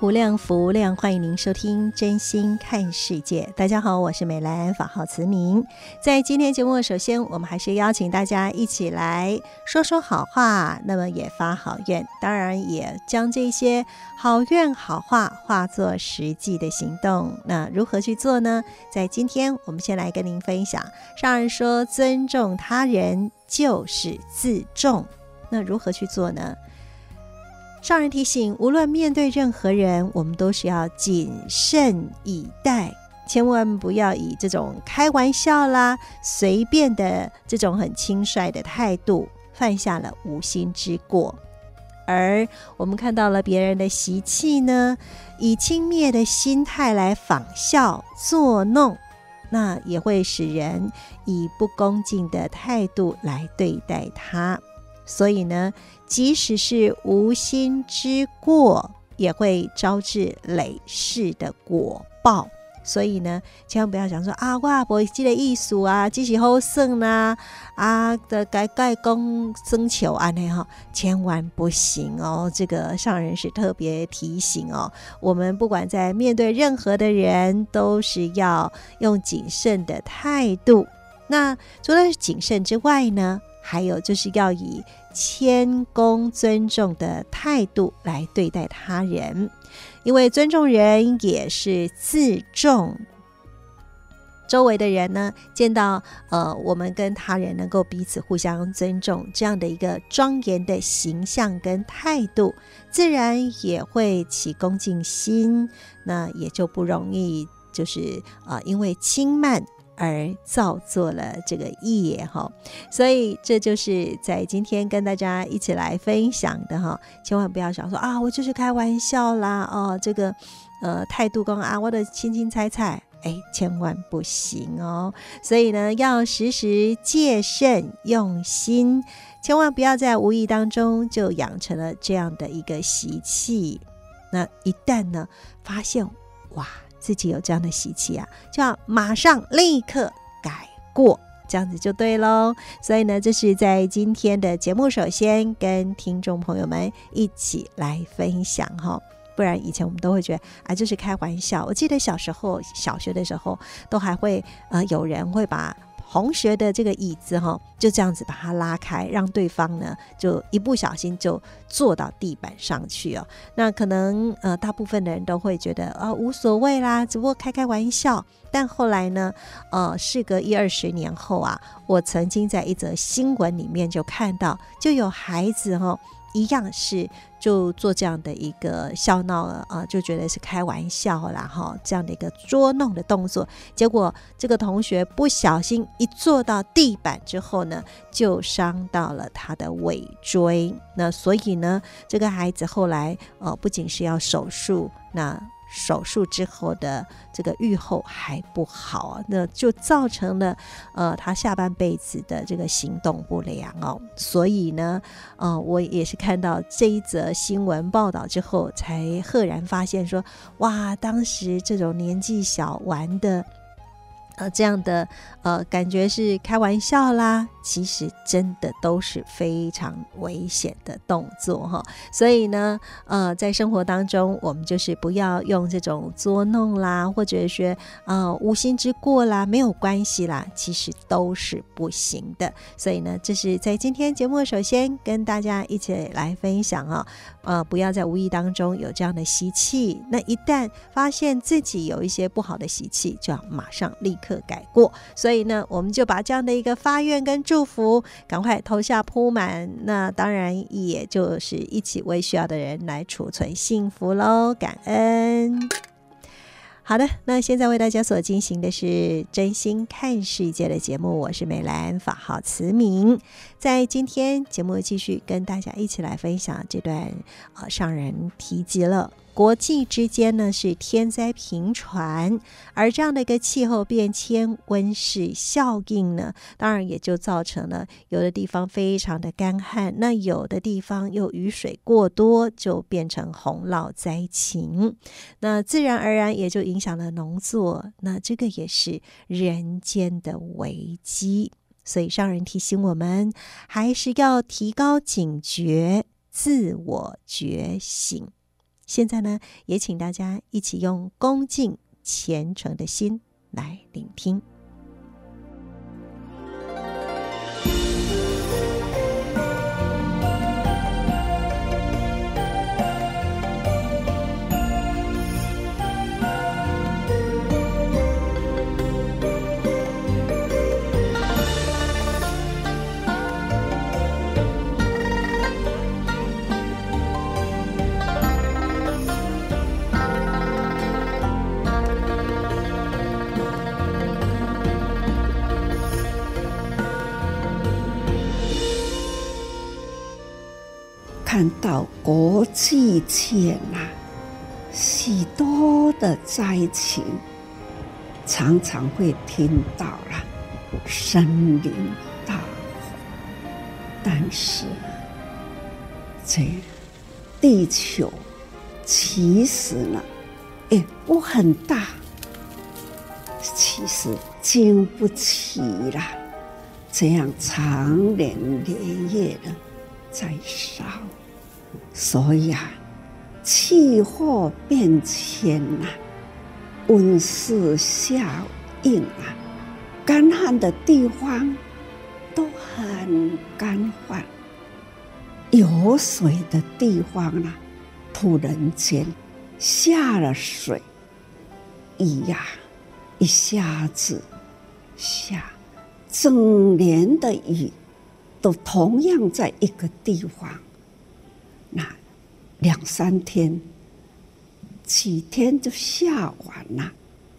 无量，福无量，欢迎您收听《真心看世界》。大家好，我是美兰，法号慈明。在今天节目，首先我们还是邀请大家一起来说说好话，那么也发好愿，当然也将这些好愿好话化作实际的行动。那如何去做呢？在今天，我们先来跟您分享。上人说，尊重他人就是自重。那如何去做呢？上人提醒，无论面对任何人，我们都是要谨慎以待，千万不要以这种开玩笑啦、随便的这种很轻率的态度，犯下了无心之过。而我们看到了别人的习气呢，以轻蔑的心态来仿效作弄，那也会使人以不恭敬的态度来对待他。所以呢，即使是无心之过，也会招致累世的果报。所以呢，千万不要想说啊，我不会这个意思啊，只是好胜呐，啊的该该功增求安内哈，千万不行哦。这个上人是特别提醒哦，我们不管在面对任何的人，都是要用谨慎的态度。那除了谨慎之外呢，还有就是要以谦恭尊重的态度来对待他人，因为尊重人也是自重。周围的人呢，见到呃我们跟他人能够彼此互相尊重这样的一个庄严的形象跟态度，自然也会起恭敬心，那也就不容易就是呃因为轻慢。而造作了这个业哈，所以这就是在今天跟大家一起来分享的哈，千万不要想说啊，我就是开玩笑啦哦，这个呃态度跟啊，我的轻轻踩踩，哎，千万不行哦。所以呢，要时时戒慎用心，千万不要在无意当中就养成了这样的一个习气。那一旦呢发现哇。自己有这样的习气啊，就要马上立刻改过，这样子就对喽。所以呢，这是在今天的节目，首先跟听众朋友们一起来分享哈。不然以前我们都会觉得啊，就是开玩笑。我记得小时候小学的时候，都还会呃有人会把。同学的这个椅子哈，就这样子把它拉开，让对方呢就一不小心就坐到地板上去哦。那可能呃大部分的人都会觉得啊、呃、无所谓啦，只不过开开玩笑。但后来呢，呃，事隔一二十年后啊，我曾经在一则新闻里面就看到，就有孩子哈。一样是就做这样的一个笑闹啊，就觉得是开玩笑啦哈，这样的一个捉弄的动作，结果这个同学不小心一坐到地板之后呢，就伤到了他的尾椎。那所以呢，这个孩子后来呃，不仅是要手术，那。手术之后的这个愈后还不好，那就造成了呃他下半辈子的这个行动不良哦。所以呢，呃，我也是看到这一则新闻报道之后，才赫然发现说，哇，当时这种年纪小玩的。呃，这样的呃感觉是开玩笑啦，其实真的都是非常危险的动作哈。所以呢，呃，在生活当中，我们就是不要用这种捉弄啦，或者说呃无心之过啦，没有关系啦，其实都是不行的。所以呢，这是在今天节目首先跟大家一起来分享啊，呃，不要在无意当中有这样的习气。那一旦发现自己有一些不好的习气，就要马上立刻改过。所以呢，我们就把这样的一个发愿跟祝福赶快投下铺满。那当然，也就是一起为需要的人来储存幸福喽，感恩。好的，那现在为大家所进行的是真心看世界的节目，我是美兰，法号慈明。在今天节目继续跟大家一起来分享这段，呃，上人提及了。国际之间呢是天灾频传，而这样的一个气候变迁、温室效应呢，当然也就造成了有的地方非常的干旱，那有的地方又雨水过多，就变成洪涝灾情，那自然而然也就影响了农作，那这个也是人间的危机，所以上人提醒我们，还是要提高警觉，自我觉醒。现在呢，也请大家一起用恭敬虔诚的心来聆听。看到国际间呐，许多的灾情，常常会听到了森林大火，但是这地球其实呢也不很大，其实经不起了这样长年累月的在烧。所以啊，气候变迁呐、温室效应啊，干旱的地方都很干旱，有水的地方呢、突然间下了水，雨呀，一下子下整年的雨，都同样在一个地方。那两三天、几天就下完了，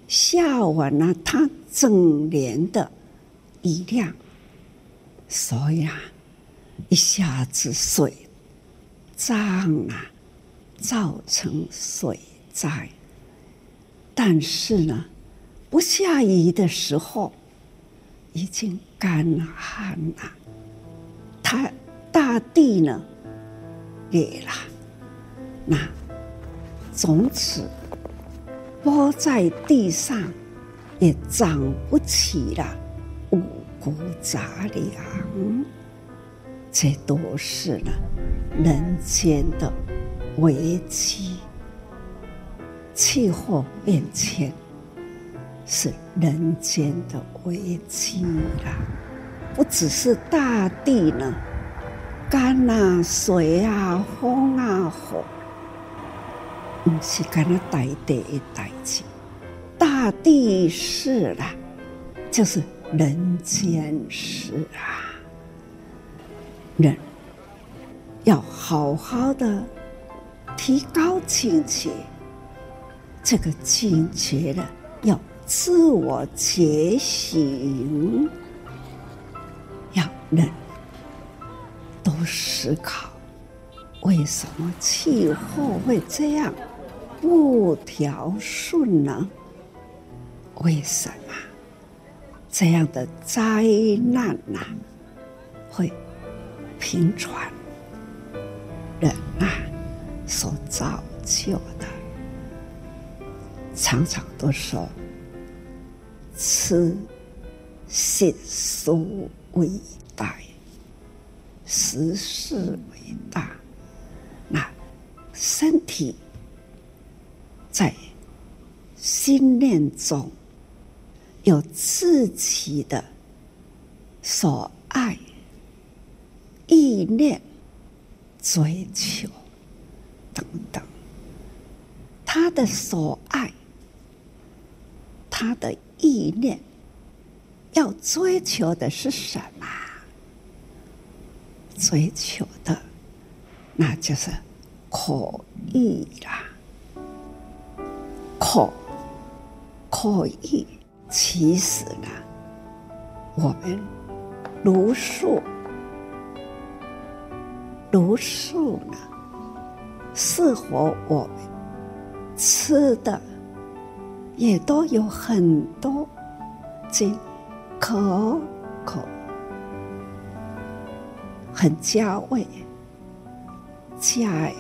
下完了，它整年的雨量，所以啊，一下子水涨了，造成水灾。但是呢，不下雨的时候，已经干旱了，它大地呢？裂了，那种子播在地上也长不起了，五谷杂粮，这都是呢人间的危机。气候变迁是人间的危机啦，不只是大地呢。干啊，水啊，风啊，火，不是干那大地的代志，大地事啦，就是人间事啊。人要好好的提高境界，这个境界呢，要自我觉醒，要人。都思考，为什么气候会这样不调顺呢？为什么这样的灾难呐会频传？人啊所造就的，常常都说“此世俗为大，时势为大。那身体在心念中有自己的所爱、意念、追求等等，他的所爱，他的意念。要追求的是什么？追求的，那就是口欲啦。口口欲，其实呢，我们如素如素呢，适合我们吃的，也都有很多这。可口，很佳味，佳，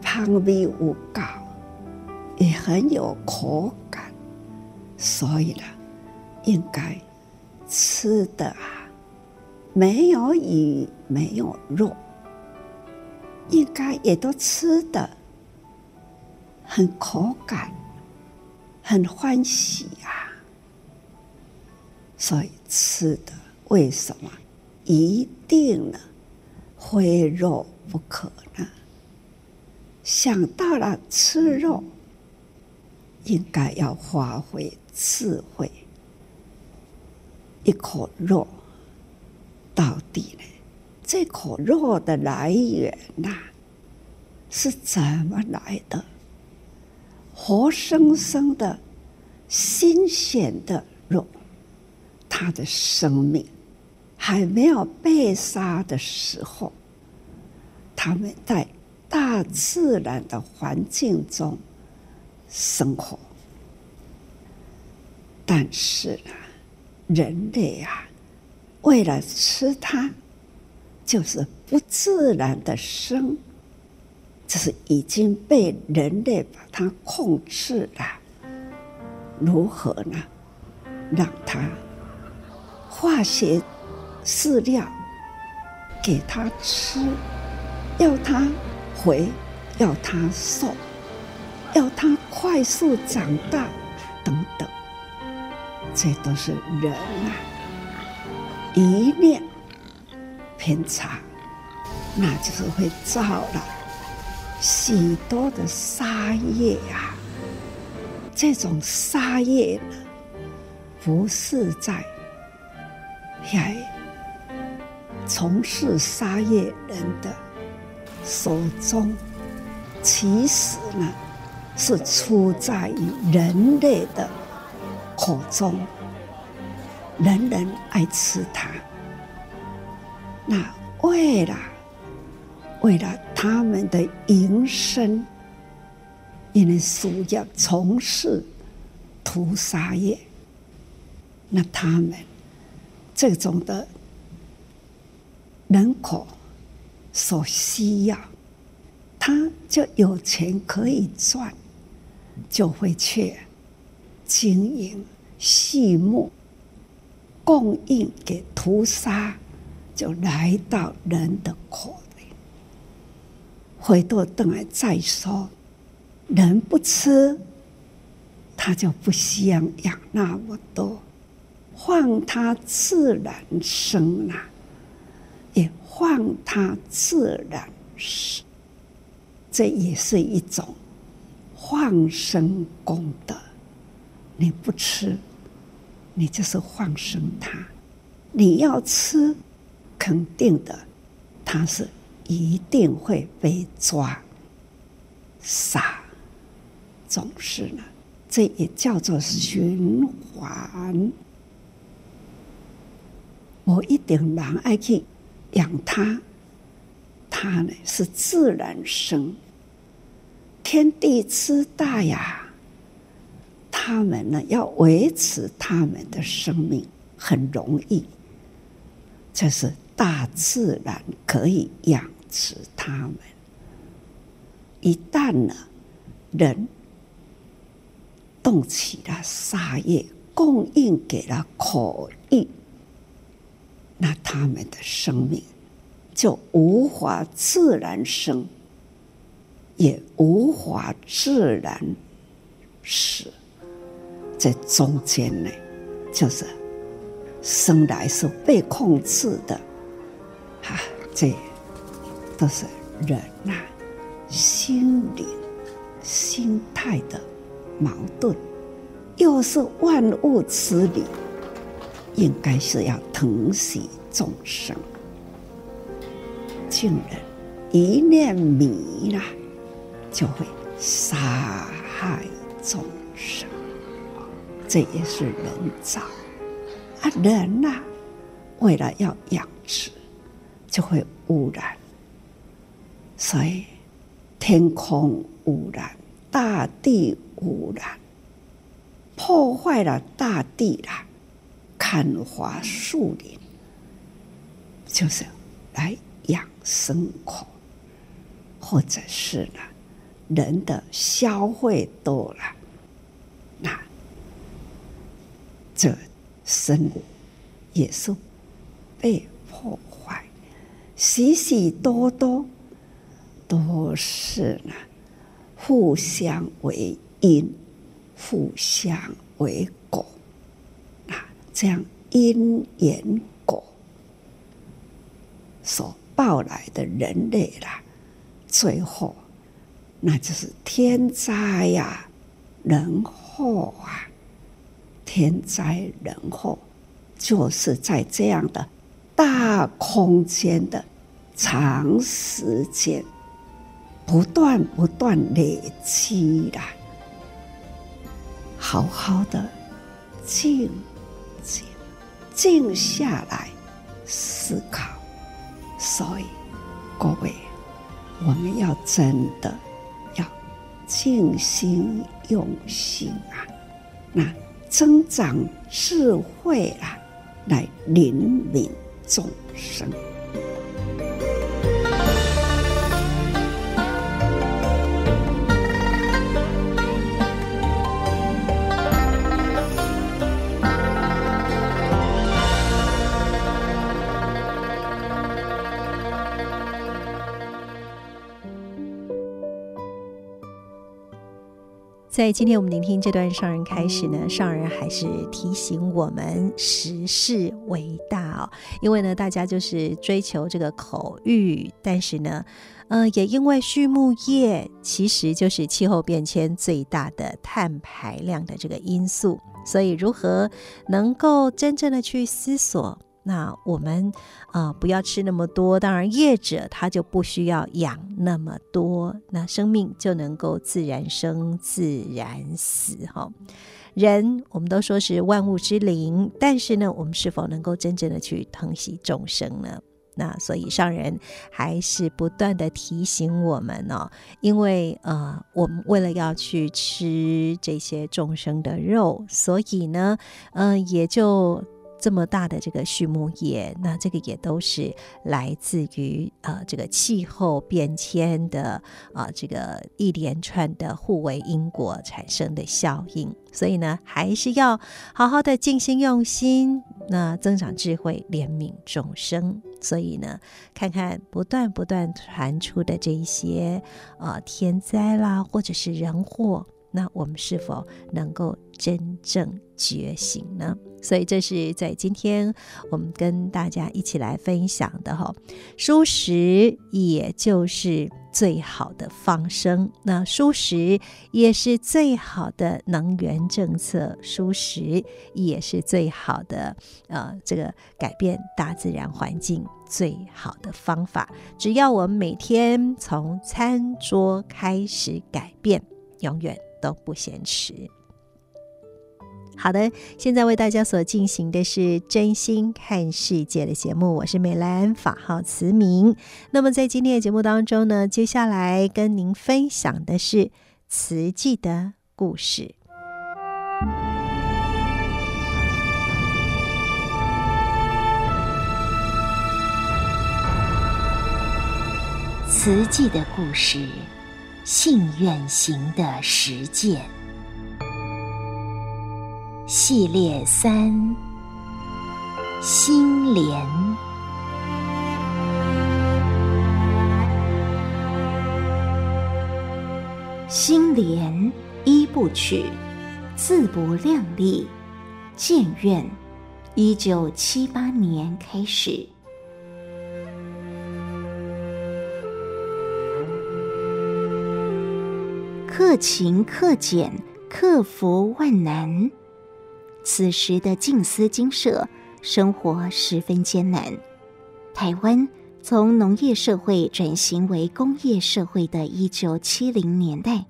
香味有够，也很有口感，所以呢，应该吃的啊，没有鱼，没有肉，应该也都吃的很口感，很欢喜啊。所以吃的为什么一定呢？非肉不可呢？想到了吃肉，应该要发挥智慧。一口肉到底呢？这口肉的来源呐，是怎么来的？活生生的、新鲜的肉。他的生命还没有被杀的时候，他们在大自然的环境中生活。但是呢，人类啊，为了吃它，就是不自然的生，这是已经被人类把它控制了。如何呢？让它。化学饲料给他吃，要他肥，要他瘦，要他快速长大，等等，这都是人啊，一念偏差，那就是会造了许多的杀业啊。这种杀业呢，不是在。来从事杀业人的手中，其实呢是出在于人类的口中，人人爱吃它。那为了为了他们的营生，因为需要从事屠杀业，那他们。这种的人口所需要，他就有钱可以赚，就会去经营畜牧，供应给屠杀，就来到人的口里。回头等来再说，人不吃，他就不需要养那么多。放他自然生了，放它自然死，这也是一种放生功德。你不吃，你就是放生它；你要吃，肯定的，它是一定会被抓、杀。总是呢，这也叫做循环。我一定人爱去养它，它呢是自然生，天地之大呀，他们呢要维持他们的生命很容易，这是大自然可以养殖他们。一旦呢人动起了杀业，供应给了口欲。那他们的生命就无法自然生，也无法自然死。在中间呢，就是生来是被控制的，哈，这都是人呐、心灵、心态的矛盾，又是万物之理，应该是要疼惜众生。竟然一念迷了，就会杀害众生。这也是人造啊，人呐、为了要养殖，就会污染，所以天空污染，大地污染，破坏了大地了，砍伐树林，就是来养牲口，或者是呢，人的消费多了，那。这生也是被破坏，许许多多都是呢，互相为因，互相为果，这样因缘果所报来的人类啦，最后那就是天灾呀、人祸啊。天灾人祸，就是在这样的大空间的长时间，不断不断累积的。好好的静静静下来思考，所以各位，我们要真的要静心用心啊，那。增长智慧啊，来怜悯众生。在今天我们聆听这段上人开始呢，上人还是提醒我们实事为大哦，因为呢，大家就是追求这个口欲，但是呢，呃，也因为畜牧业其实就是气候变迁最大的碳排量的这个因素，所以如何能够真正的去思索？那我们啊、不要吃那么多。当然，业者他就不需要养那么多，那生命就能够自然生、自然死。哈，人我们都说是万物之灵，但是呢，我们是否能够真正的去疼惜众生呢？那所以上人还是不断的提醒我们哦，因为呃，我们为了要去吃这些众生的肉，所以呢，嗯、也就。这么大的这个畜牧业，那这个也都是来自于呃这个气候变迁的啊、呃、这个一连串的互为因果产生的效应，所以呢，还是要好好的静心用心，那增长智慧，怜悯众生。所以呢，看看不断不断传出的这一些呃天灾啦，或者是人祸。那我们是否能够真正觉醒呢？所以这是在今天我们跟大家一起来分享的哈。蔬食也就是最好的放生，那蔬食也是最好的能源政策，蔬食也是最好的呃这个改变大自然环境最好的方法。只要我们每天从餐桌开始改变，永远。都不嫌迟。好的，现在为大家所进行的是真心看世界的节目，我是美兰，法号慈明。那么在今天的节目当中呢，接下来跟您分享的是慈济的故事。慈济的故事。信愿行的实践系列三：心莲。心莲一部曲，自不量力。建院，一九七八年开始。克勤克俭，克服万难。此时的静思精舍生活十分艰难。台湾从农业社会转型为工业社会的一九七零年代，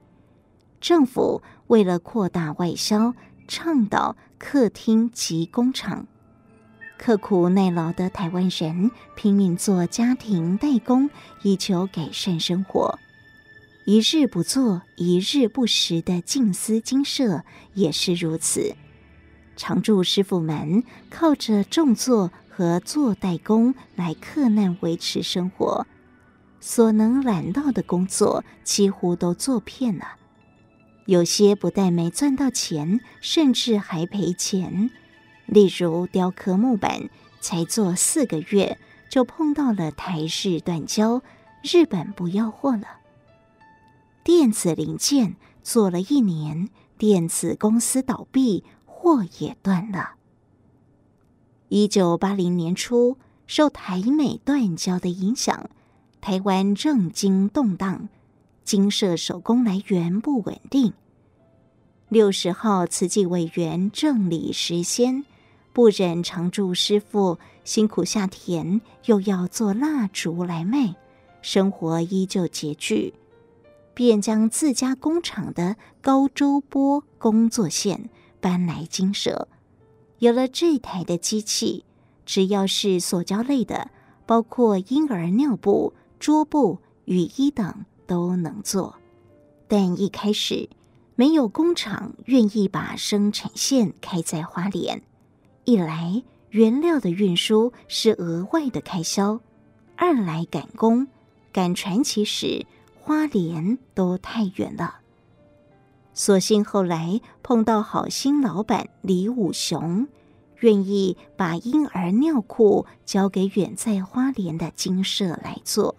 政府为了扩大外销，倡导客厅及工厂。刻苦耐劳的台湾人拼命做家庭代工，以求改善生活。一日不做，一日不食的静思精舍也是如此。常住师傅们靠着种作和做代工来克难维持生活，所能揽到的工作几乎都做遍了。有些不但没赚到钱，甚至还赔钱。例如雕刻木板，才做四个月就碰到了台日断交，日本不要货了。电子零件做了一年，电子公司倒闭，货也断了。一九八零年初，受台美断交的影响，台湾政经动荡，精舍手工来源不稳定。六十号慈济委员郑理时先不忍常住师傅辛苦下田，又要做蜡烛来卖，生活依旧拮据。便将自家工厂的高周波工作线搬来金舍。有了这台的机器，只要是塑胶类的，包括婴儿尿布、桌布、雨衣等，都能做。但一开始没有工厂愿意把生产线开在花莲，一来原料的运输是额外的开销，二来赶工赶传奇时。花莲都太远了，所幸后来碰到好心老板李武雄，愿意把婴儿尿裤交给远在花莲的精舍来做。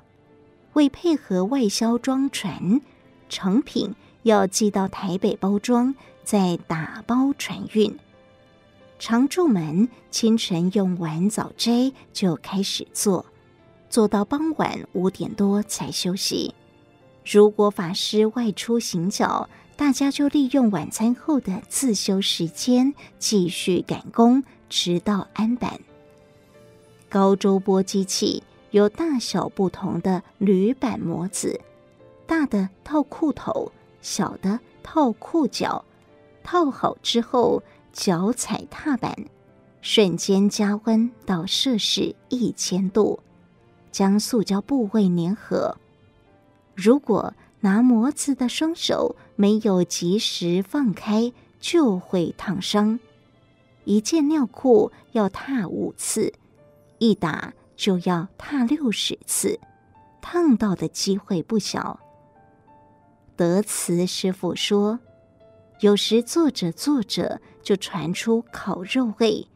为配合外销装船，成品要寄到台北包装，再打包船运。常住门清晨用完早斋就开始做，做到傍晚五点多才休息。如果法师外出行脚，大家就利用晚餐后的自修时间继续赶工，直到安板。高周波机器有大小不同的铝板模子，大的套裤头，小的套裤脚。套好之后，脚踩踏板，瞬间加温到摄氏一千度，将塑胶部位粘合。如果拿模子的双手没有及时放开，就会烫伤。一件尿裤要踏五次，一打就要踏六十次，烫到的机会不小。德慈师傅说，有时做着做着就传出烤肉味，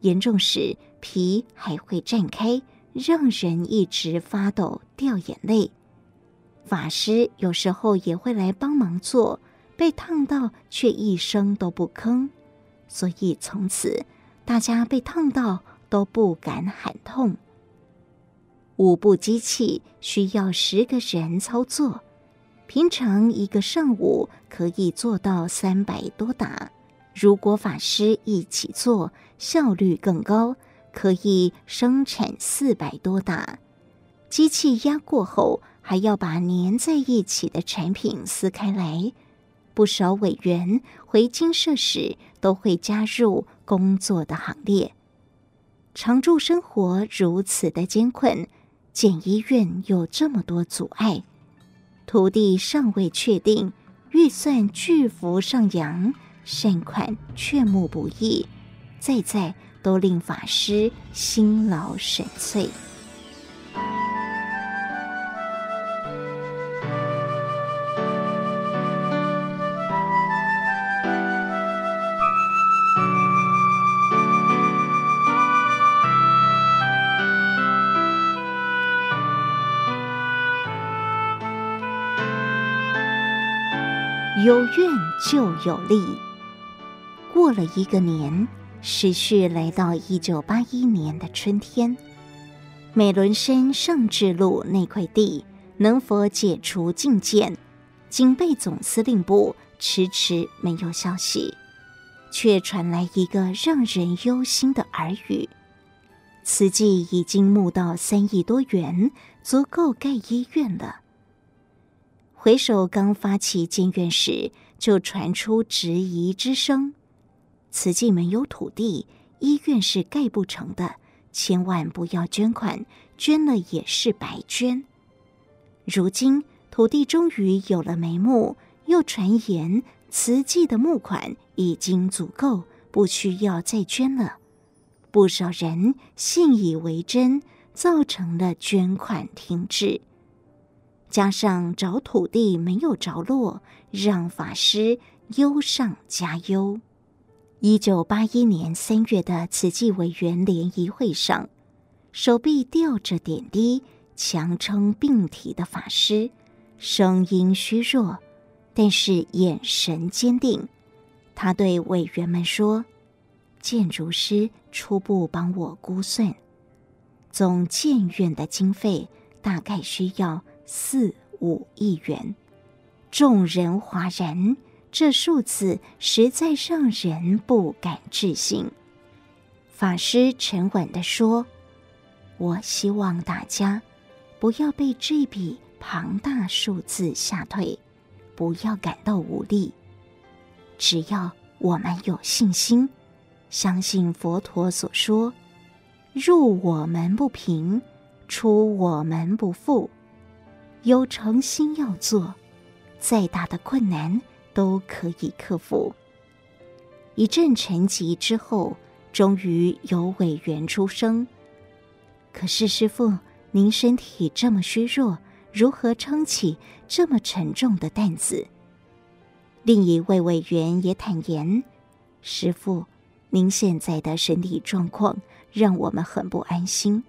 严重时皮还会绽开，让人一直发抖、掉眼泪。法师有时候也会来帮忙做，被烫到却一声都不吭，所以从此大家被烫到都不敢喊痛。五部机器需要十个人操作，平常一个上午可以做到三百多打。如果法师一起做，效率更高，可以生产四百多打。机器压过后，还要把粘在一起的产品撕开来，不少委员回精舍时都会加入工作的行列。常住生活如此的艰困，建医院有这么多阻碍，土地尚未确定，预算巨幅上扬，善款劝募不易，再再都令法师辛劳神脆。有愿就有利。过了一个年，时序来到一九八一年的春天，美仑山上智路那块地能否解除禁建？警备总司令部迟迟没有消息，却传来一个让人忧心的耳语：此计已经募到三亿多元，足够盖医院了。回首刚发起建院时，就传出质疑之声。慈济没有土地，医院是盖不成的。千万不要捐款，捐了也是白捐。如今土地终于有了眉目，又传言慈济的募款已经足够，不需要再捐了。不少人信以为真，造成了捐款停滞。加上找土地没有着落，让法师忧上加忧。一九八一年三月的慈济委员联谊会上，手臂吊着点滴、强撑病体的法师，声音虚弱，但是眼神坚定。他对委员们说：“建筑师初步帮我估算，总建院的经费大概需要四五亿元。”众人哗然。这数字实在让人不敢置信。法师沉稳地说：“我希望大家不要被这笔庞大数字吓退，不要感到无力。只要我们有信心，相信佛陀所说：‘入我门不平，出我门不富’，有诚心要做，再大的困难。”都可以克服。一阵沉寂之后，终于有委员出声：“可是师傅，您身体这么虚弱，如何撑起这么沉重的担子？”另一位委员也坦言：“师傅，您现在的身体状况让我们很不安心。”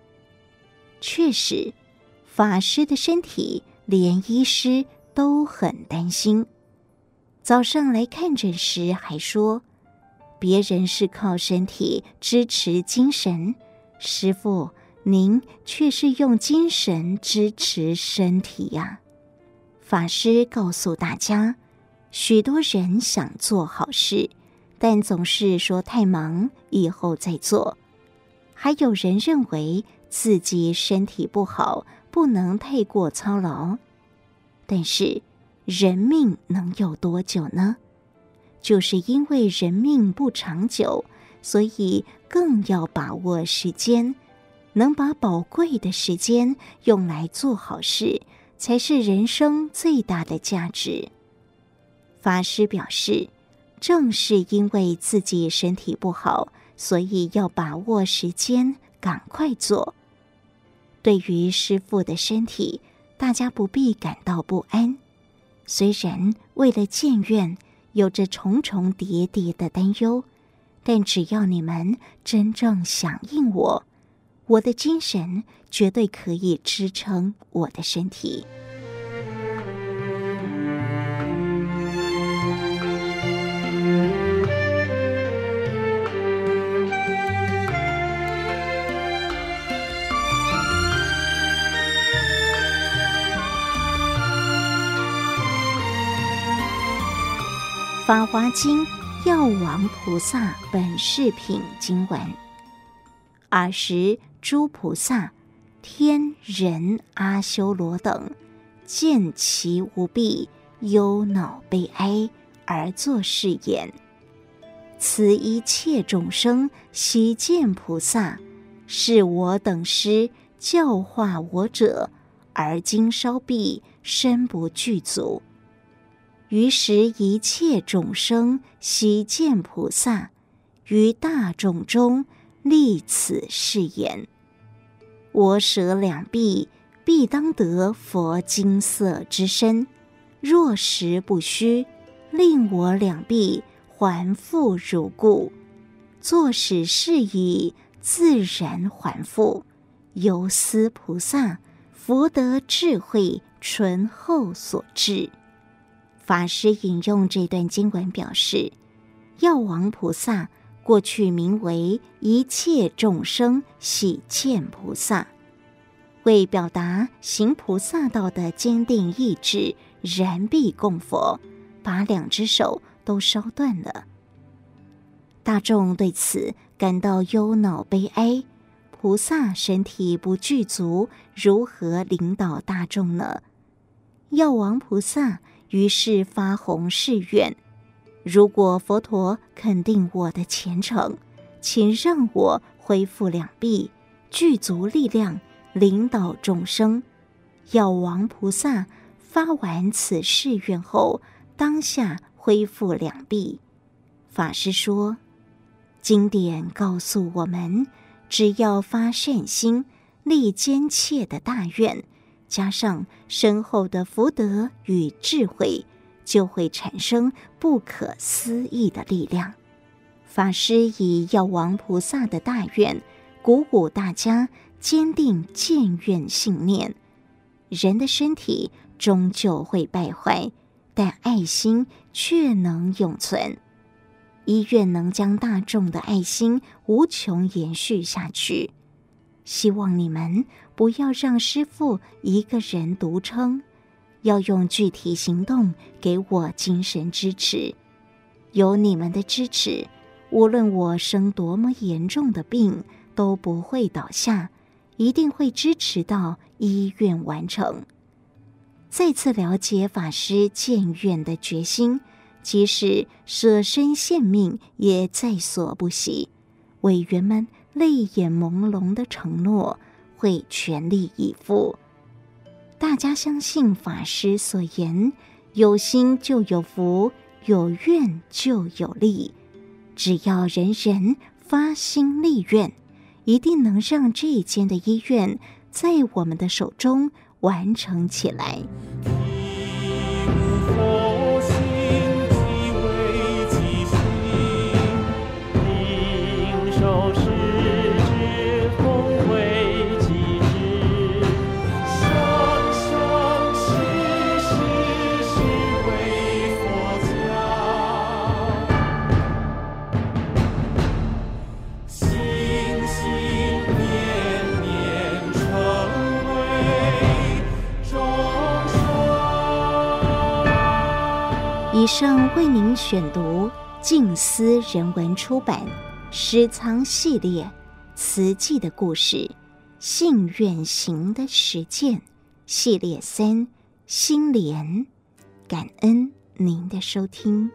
确实，法师的身体连医师都很担心。早上来看诊时还说，别人是靠身体支持精神，师傅您却是用精神支持身体呀。法师告诉大家，许多人想做好事，但总是说太忙，以后再做；还有人认为自己身体不好，不能太过操劳，但是。人命能有多久呢？就是因为人命不长久，所以更要把握时间。能把宝贵的时间用来做好事，才是人生最大的价值。法师表示，正是因为自己身体不好，所以要把握时间，赶快做。对于师父的身体，大家不必感到不安。虽然为了建院有着重重叠叠的担忧，但只要你们真正响应我，我的精神绝对可以支撑我的身体。《法华经》药王菩萨本事品经文：尔时诸菩萨、天人阿修罗等见其无臂，忧恼悲哀，而作是言：此一切众生悉见菩萨，是我等师教化我者，而今稍毕，身不具足。于时一切众生悉见菩萨，于大众中立此誓言：我舍两臂，必当得佛金色之身。若实不虚，令我两臂还复如故。作使是已，自然还复。由思菩萨福德智慧醇厚所致。法师引用这段经文表示，药王菩萨过去名为一切众生喜见菩萨，为表达行菩萨道的坚定意志，燃毕供佛，把两只手都烧断了。大众对此感到忧恼悲哀，菩萨身体不具足，如何领导大众呢？药王菩萨于是发弘誓愿：如果佛陀肯定我的虔诚，请让我恢复两臂，具足力量，领导众生。药王菩萨发完此誓愿后，当下恢复两臂。法师说。经典告诉我们，只要发善心、立坚切的大愿，加上深厚的福德与智慧，就会产生不可思议的力量。法师以药王菩萨的大愿，鼓舞大家坚定建愿信念。人的身体终究会败坏，但爱心却能永存。医愿能将大众的爱心无穷延续下去。希望你们不要让师父一个人独撑，要用具体行动给我精神支持。有你们的支持，无论我生多么严重的病，都不会倒下，一定会支持到医院完成。再次了解法师建院的决心。即使舍身献命，也在所不惜。委员们泪眼朦胧的承诺，会全力以赴。大家相信法师所言：有心就有福，有愿就有利。只要人人发心立愿，一定能让这间的医院在我们的手中完成起来。以上为您选读静思人文出版《诗藏系列》词记的故事，信远行的实践系列三心莲，感恩您的收听。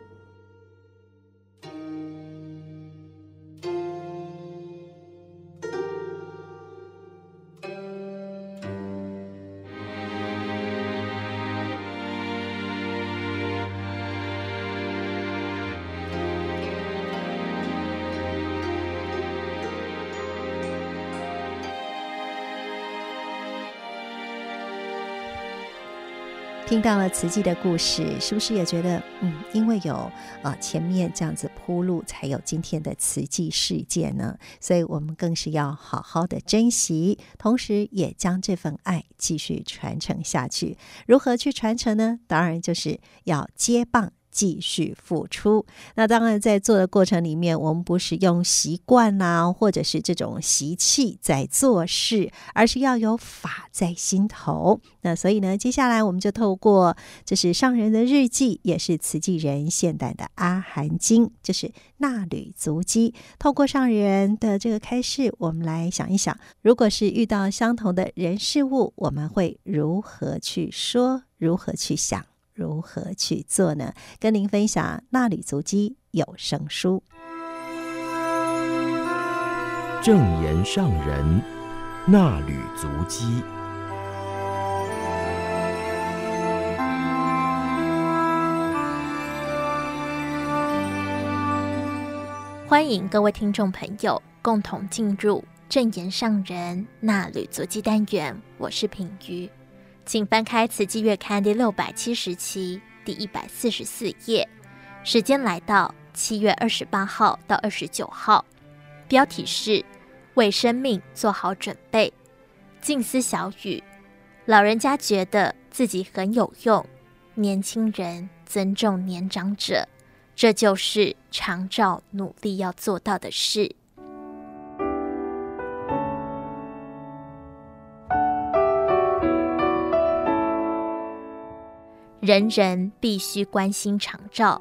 听到了慈济的故事，是不是也觉得，嗯，因为有呃前面这样子铺路，才有今天的慈济世界呢？所以我们更是要好好的珍惜，同时也将这份爱继续传承下去。如何去传承呢？当然就是要接棒。继续付出。那当然，在做的过程里面，我们不是用习惯啊，或者是这种习气在做事，而是要有法在心头。那所以呢，接下来我们就透过这是上人的日记，也是慈济人现代的阿含经，就是纳履足迹。透过上人的这个开示，我们来想一想，如果是遇到相同的人事物，我们会如何去说，如何去想？如何去做呢？跟您分享《纳履足迹》有声书。正言上人纳履足迹。欢迎各位听众朋友共同进入正言上人那履足迹单元。我是品瑜。请翻开《慈济月刊》第六百七十期第一百四十四页，时间来到七月二十八号到二十九号，标题是“为生命做好准备”。静思小语：老人家觉得自己很有用，年轻人尊重年长者，这就是长照努力要做到的事。人人必须关心长照。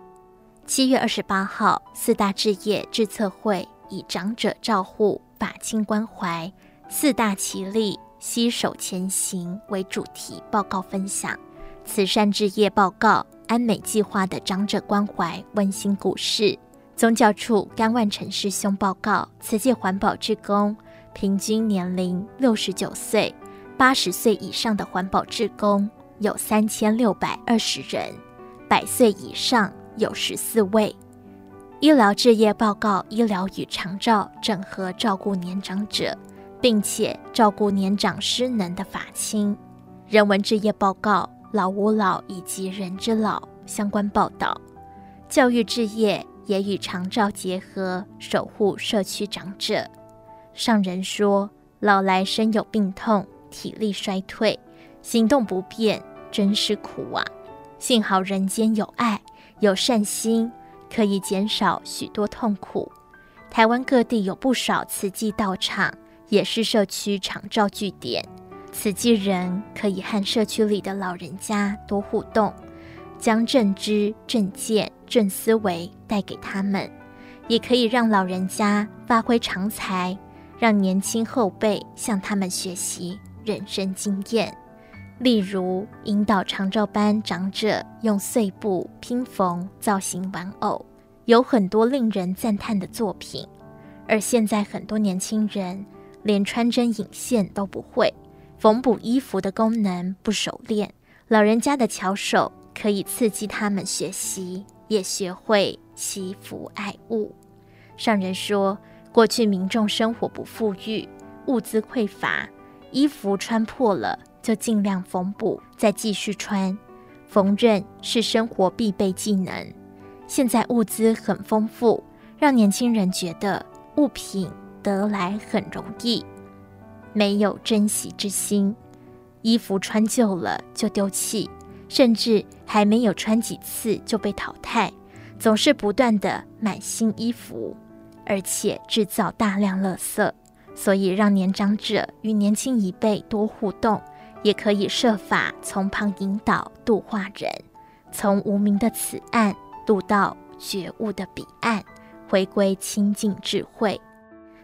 七月二十八号，四大志业致策会以“长者照护，把亲关怀，四大齐力，携手前行”为主题报告分享。慈善志业报告安美计划的长者关怀温馨故事。宗教处甘万成师兄报告，慈济环保志工平均年龄六十九岁，八十岁以上的环保志工。有三千六百二十人，百岁以上有十四位。医疗置业报告：医疗与长照整合照顾年长者，并且照顾年长失能的法亲。人文置业报告：老吾老以及人之老相关报道。教育置业也与长照结合，守护社区长者。上人说：老来身有病痛，体力衰退，行动不便。真是苦啊！幸好人间有爱，有善心，可以减少许多痛苦。台湾各地有不少慈济道场，也是社区长照据点。慈济人可以和社区里的老人家多互动，将正知、正见、正思维带给他们，也可以让老人家发挥长才，让年轻后辈向他们学习人生经验。例如，引导长照班长者用碎布拼缝造型玩偶，有很多令人赞叹的作品。而现在很多年轻人连穿针引线都不会，缝补衣服的功能不熟练。老人家的巧手可以刺激他们学习，也学会惜福爱物。上人说，过去民众生活不富裕，物资匮乏，衣服穿破了。就尽量缝补，再继续穿。缝纫是生活必备技能。现在物资很丰富，让年轻人觉得物品得来很容易，没有珍惜之心。衣服穿旧了就丢弃，甚至还没有穿几次就被淘汰，总是不断地买新衣服，而且制造大量垃圾。所以，让年长者与年轻一辈多互动。也可以设法从旁引导度化人，从无明的此岸渡到觉悟的彼岸，回归清净智慧。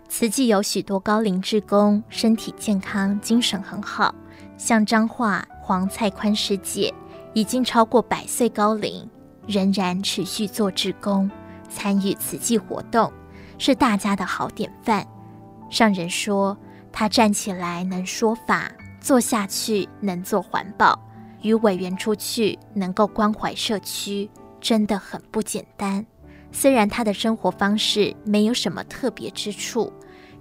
慈济有许多高龄志工，身体健康，精神很好。像彰化黄蔡宽师姐，已经超过百岁高龄，仍然持续做志工，参与慈济活动，是大家的好典范。上人说，他站起来能说法。做下去能做环保，与委员出去能够关怀社区，真的很不简单。虽然他的生活方式没有什么特别之处，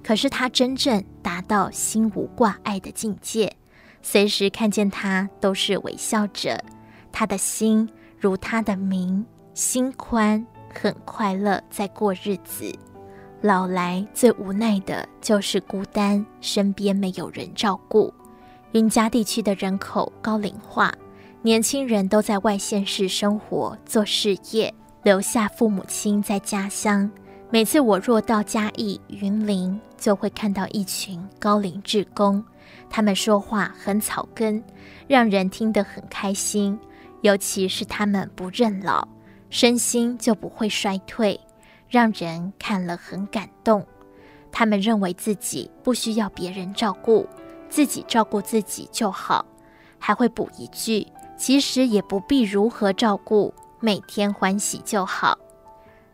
可是他真正达到心无挂碍的境界。随时看见他都是微笑着，他的心如他的名，心宽，很快乐在过日子。老来最无奈的就是孤单，身边没有人照顾。云嘉地区的人口高龄化，年轻人都在外县市生活做事业，留下父母亲在家乡。每次我若到嘉义、云林，就会看到一群高龄志工，他们说话很草根，让人听得很开心。尤其是他们不认老，身心就不会衰退，让人看了很感动。他们认为自己不需要别人照顾。自己照顾自己就好，还会补一句：其实也不必如何照顾，每天欢喜就好。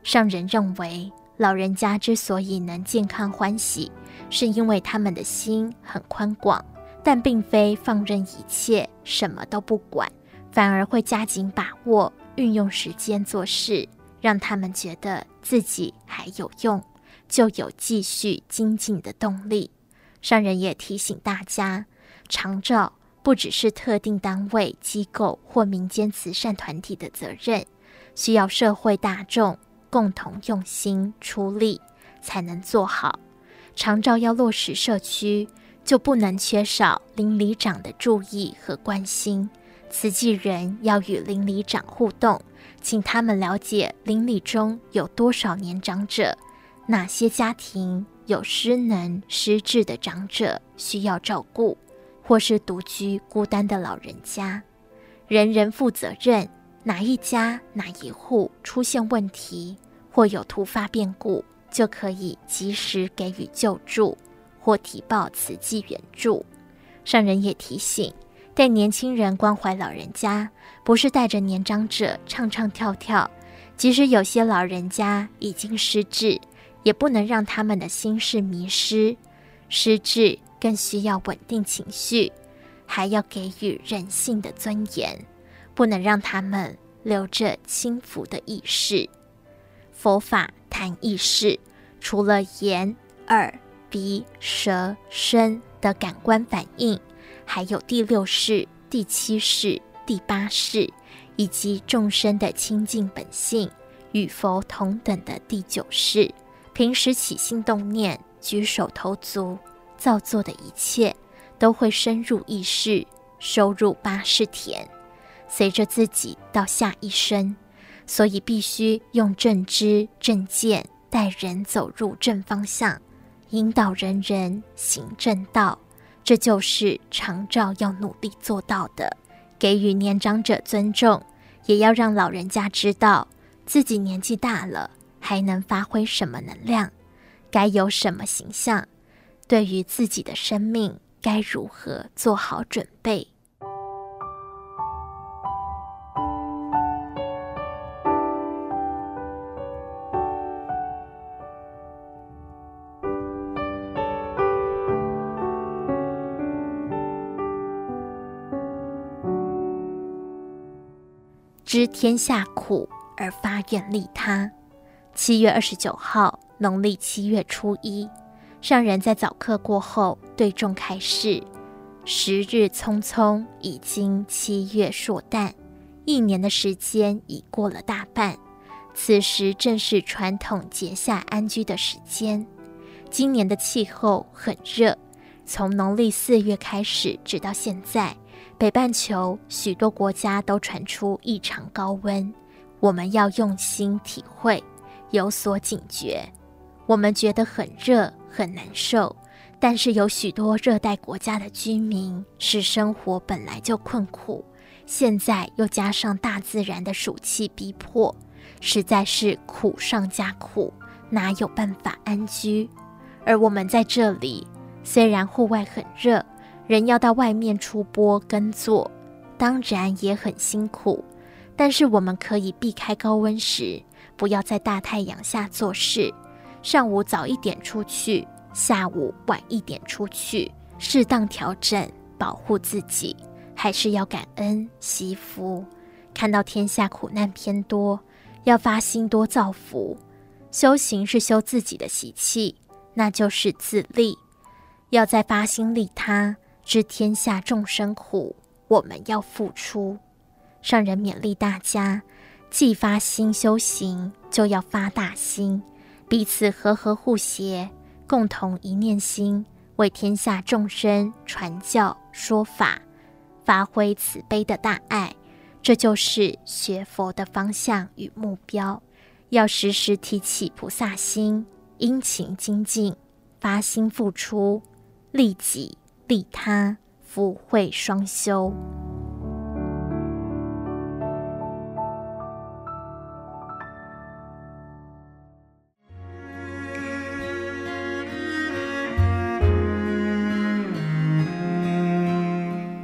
上人认为，老人家之所以能健康欢喜，是因为他们的心很宽广，但并非放任一切，什么都不管，反而会加紧把握，运用时间做事，让他们觉得自己还有用，就有继续精进的动力。上人也提醒大家，长照不只是特定单位、机构或民间慈善团体的责任，需要社会大众共同用心出力，才能做好。长照要落实社区，就不能缺少邻里长的注意和关心，慈济人要与邻里长互动，请他们了解邻里中有多少年长者，哪些家庭有失能失智的长者需要照顾，或是独居孤单的老人家，人人负责任。哪一家哪一户出现问题或有突发变故，就可以及时给予救助或提报慈济援助。上人也提醒，带年轻人关怀老人家，不是带着年长者唱唱跳跳。即使有些老人家已经失智，也不能让他们的心事迷失。失智更需要稳定情绪，还要给予人性的尊严。不能让他们留着轻浮的意识。佛法谈意识，除了眼、耳、鼻、舌、身的感官反应，还有第六识、第七识、第八识，以及众生的清净本性与佛同等的第九识。平时起心动念、举手投足、造作的一切，都会深入意识，收入八识田。随着自己到下一生，所以必须用正知正见带人走入正方向，引导人人行正道。这就是长照要努力做到的。给予年长者尊重，也要让老人家知道自己年纪大了，还能发挥什么能量，该有什么形象，对于自己的生命该如何做好准备。知天下苦而发愿利他。七月二十九号，农历七月初一，上人在早课过后对众开示：时日匆匆，已经七月朔旦，一年的时间已过了大半。此时正是传统节夏安居的时间。今年的气候很热，从农历四月开始，直到现在。北半球许多国家都传出异常高温，我们要用心体会，有所警觉。我们觉得很热很难受，但是有许多热带国家的居民是生活本来就困苦，现在又加上大自然的暑气逼迫，实在是苦上加苦，哪有办法安居？而我们在这里，虽然户外很热。人要到外面出播耕作，当然也很辛苦。但是我们可以避开高温时，不要在大太阳下做事。上午早一点出去，下午晚一点出去，适当调整，保护自己。还是要感恩惜福。看到天下苦难偏多，要发心多造福。修行是修自己的习气，那就是自利。要在发心利他。知天下众生苦，我们要付出。上人勉励大家，既发心修行，就要发大心，彼此和和互协，共同一念心，为天下众生传教说法，发挥慈悲的大爱。这就是学佛的方向与目标。要时时提起菩萨心，殷勤精进，发心付出，利己。利他，福慧双修。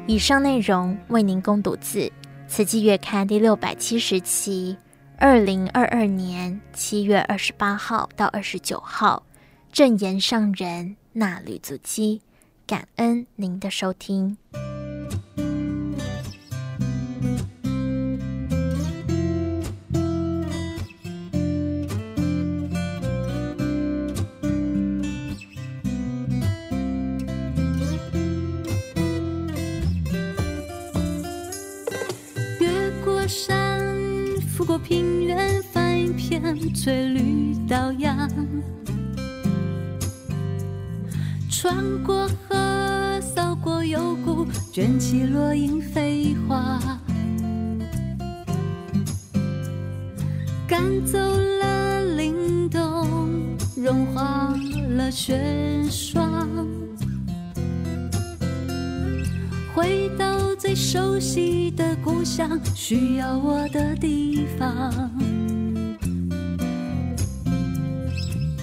以上内容为您供读自《慈济月刊》第六百七十期，二零二二年七月二十八号到二十九号，正言上人纳履足基。感恩您的收听。山，拂过平原，翻一片翠绿岛洋。穿过河，扫过。幽谷，卷起落英飞花，赶走了凛冬，融化了雪霜，回到最熟悉的故乡，需要我的地方。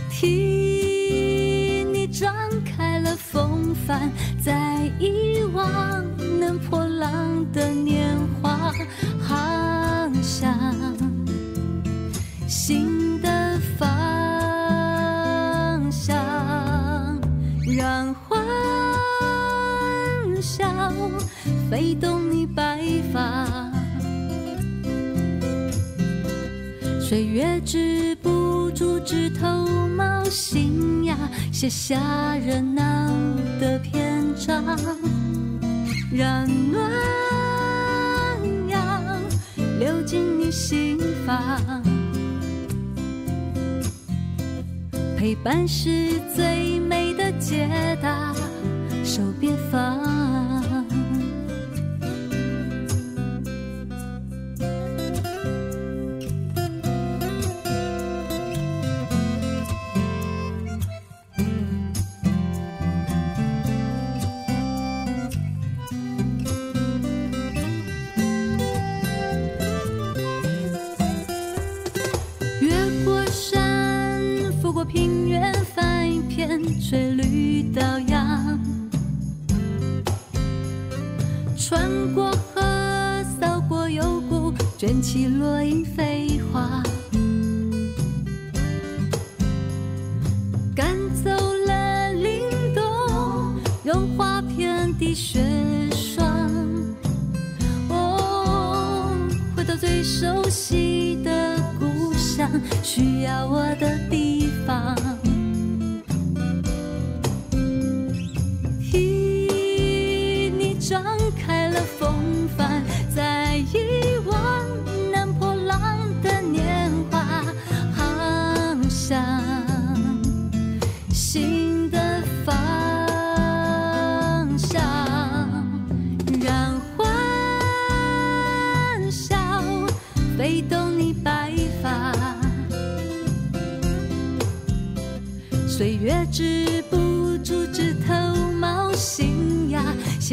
替你张开了风帆在遗忘能破浪的年华，航向岁月止不住枝头冒新芽，写下热闹。的篇章，让暖阳流进你心房，陪伴是最美的解答，手别放。起乱飞。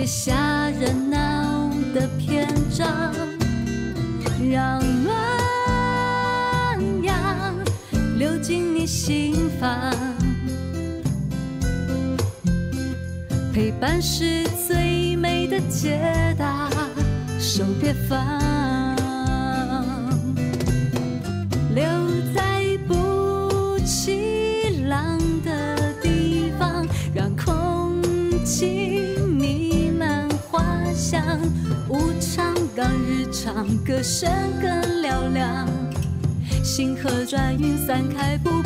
写下热闹的篇章，让暖阳流进你心房，陪伴是最美的解客转运散开不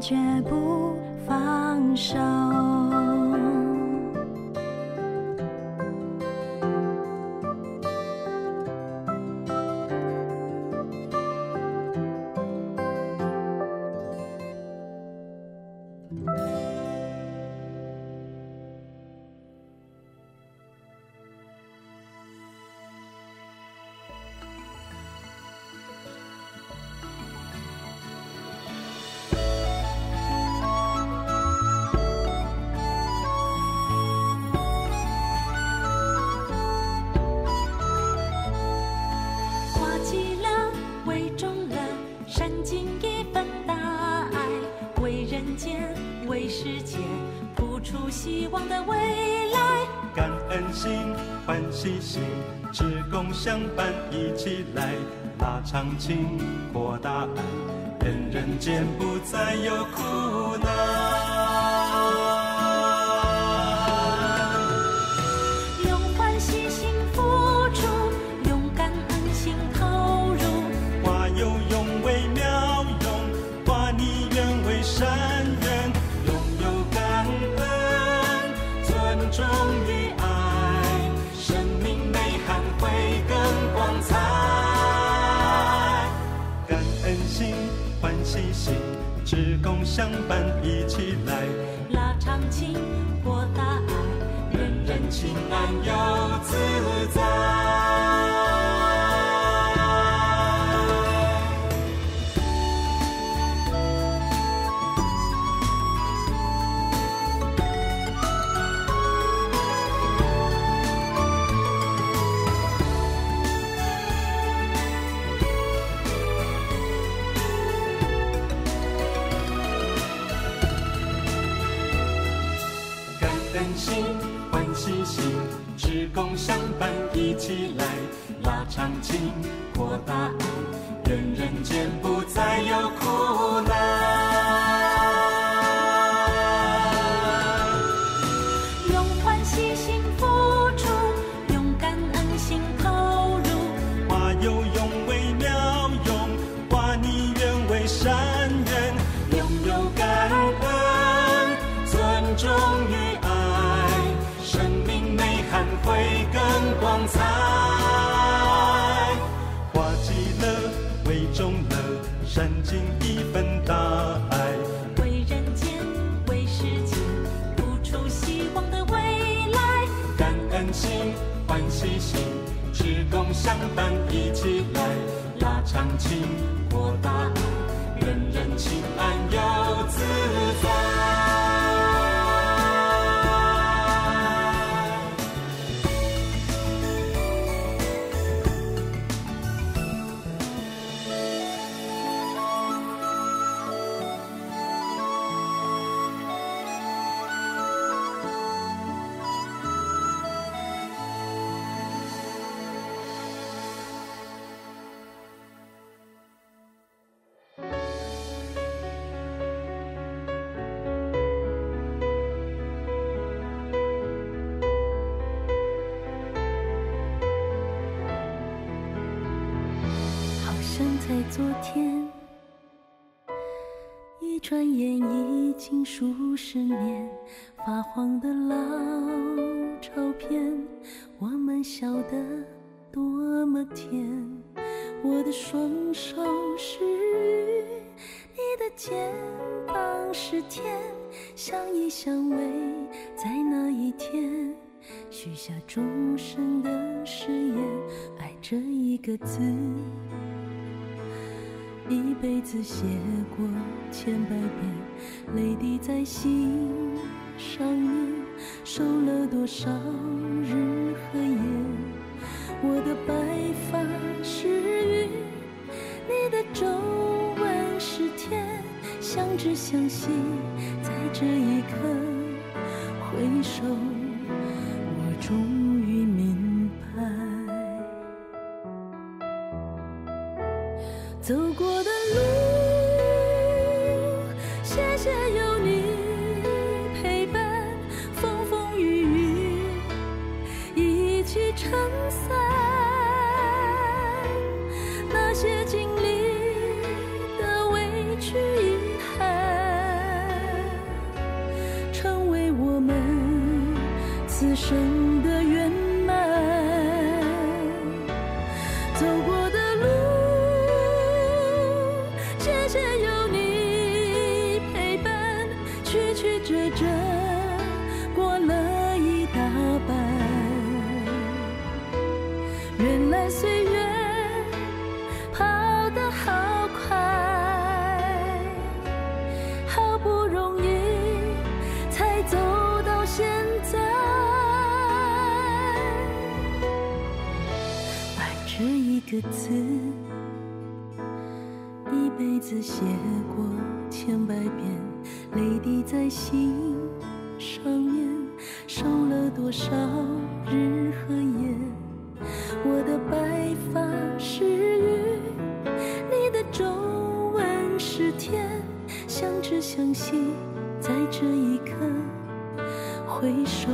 绝不放手。拉长情，扩大爱，人人间不再有苦。相伴一起来，拉长情，扩大爱，人人情安又自在。起来，拉长情，扩大爱，人人间不相伴，一起来拉长情，过大爱，人人情爱要自在。昨天，一转眼已经数十年，发黄的老照片，我们笑得多么甜。我的双手是雨，你的肩膀是天，相依相偎在那一天，许下终身的誓言，爱这一个字。一辈子写过千百遍，泪滴在心上面，受了多少日和夜。我的白发是雨，你的皱纹是天，相知相惜，在这一刻回首，生个字，一辈子写过千百遍，泪滴在心上面，受了多少日和夜。我的白发是雨，你的皱纹是天，相知相惜，在这一刻回首，